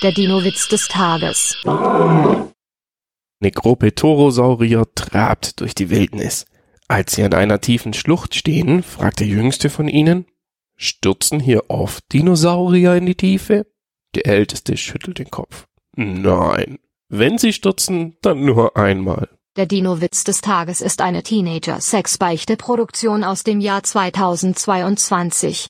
Der Dino-Witz des Tages. Necropetorosaurier trabt durch die Wildnis. Als sie an einer tiefen Schlucht stehen, fragt der jüngste von ihnen, stürzen hier oft Dinosaurier in die Tiefe? Der älteste schüttelt den Kopf. Nein. Wenn sie stürzen, dann nur einmal. Der Dino-Witz des Tages ist eine Teenager-Sex-Beichte-Produktion aus dem Jahr 2022.